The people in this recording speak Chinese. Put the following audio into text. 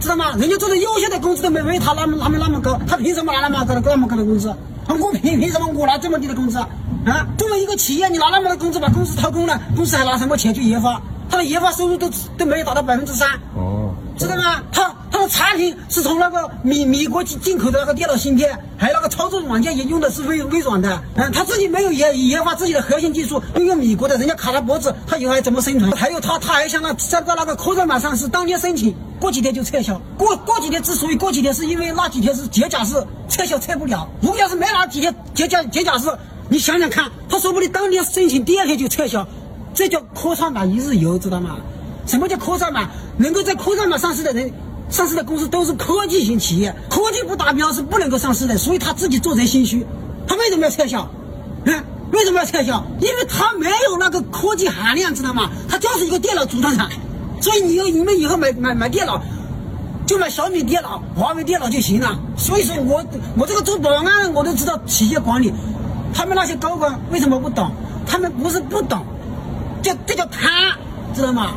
知道吗？人家做的优秀的工资都没没他那么那么那么高，他凭什么拿那么高的那么高的工资？我凭凭什么我拿这么低的工资啊？啊，作为一个企业，你拿那么多工资把公司掏空了，公司还拿什么钱去研发？他的研发收入都都没有达到百分之三。哦，知道吗？他是从那个米米国进进口的那个电脑芯片，还有那个操作软件也用的是微微软的。嗯，他自己没有研研发自己的核心技术，用用米国的，人家卡他脖子，他以后还怎么生存？还有他他还想那，在在那个科创板上市，当天申请，过几天就撤销。过过几天之所以过几天，是因为那几天是节假日，撤销撤不了。如果要是没那几天节假节假日，你想想看，他说不定当天申请，第二天就撤销。这叫科创板一日游，知道吗？什么叫科创板？能够在科创板上市的人，上市的公司都是科技型企业，科技不达标是不能够上市的。所以他自己做贼心虚，他为什么要撤销？嗯，为什么要撤销？因为他没有那个科技含量，知道吗？他就是一个电脑组装厂。所以你有你们以后买买买电脑，就买小米电脑、华为电脑就行了。所以说我我这个做保安，我都知道企业管理，他们那些高管为什么不懂？他们不是不懂。这这叫贪，知道吗？